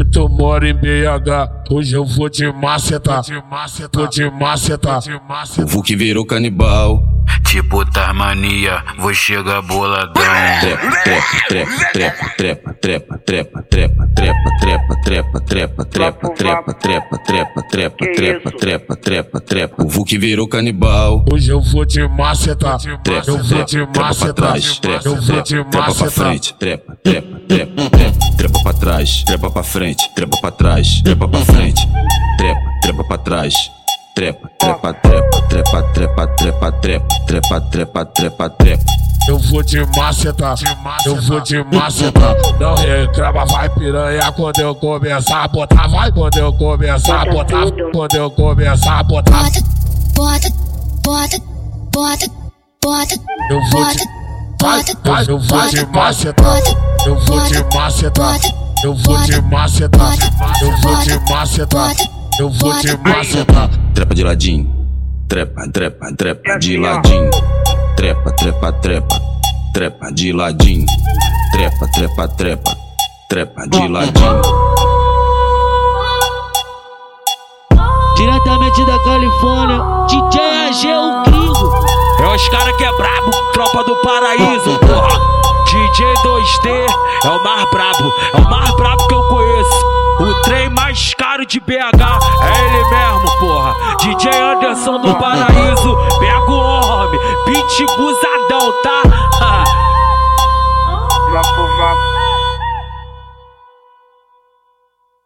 Se tu mora em BH, hoje eu vou te macetar. Vou te macetar. O Vuk virou canibal. Tipo Tarmania, vou chegar boladão. Trepa, trepa, trepa, trepa, trepa, trepa, trepa, trepa, trepa, trepa, trepa, trepa, trepa, trepa, trepa, trepa, trepa, trepa. O Vuk virou canibal. Hoje eu vou te macetar. Trepa, Eu vou te trepa, trepa pra macetar. trás, trepa, Eu vou te trepa, trepa pra macetar. frente, trepa, trepa, trepa, trepa, trepa pra trás, trepa pra frente, trepa pra trás, trepa pra frente, trepa, trepa pra trás. Trepa, trepa, trepa, trepa, trepa, trepa, trepa, trepa, trepa, trepa, trepa. Eu vou te macetar, eu vou te macetar. Não reclama, vai piranha quando eu começar a botar. Vai quando eu começar a botar. Quando eu começar a botar. bota, bota, bota, bota, Eu vou te. Vai, eu vou te macetar. Eu vou te macetar. Eu vou te macetar. Eu vou te macetar. Eu vou te macetar. Trepa de ladinho, trepa, trepa, trepa de ladinho, trepa, trepa, trepa, trepa de ladinho, trepa, trepa, trepa, trepa de ladinho. Diretamente da Califórnia, DJ AG o gringo. É os cara que é brabo, tropa do paraíso, porra. DJ 2D é o mais brabo, é o mais brabo que eu conheço. O trem mais caro de BH DJ Anderson do Paraíso, pega o homem, pitbullzadão, tá? Vapo, vapo.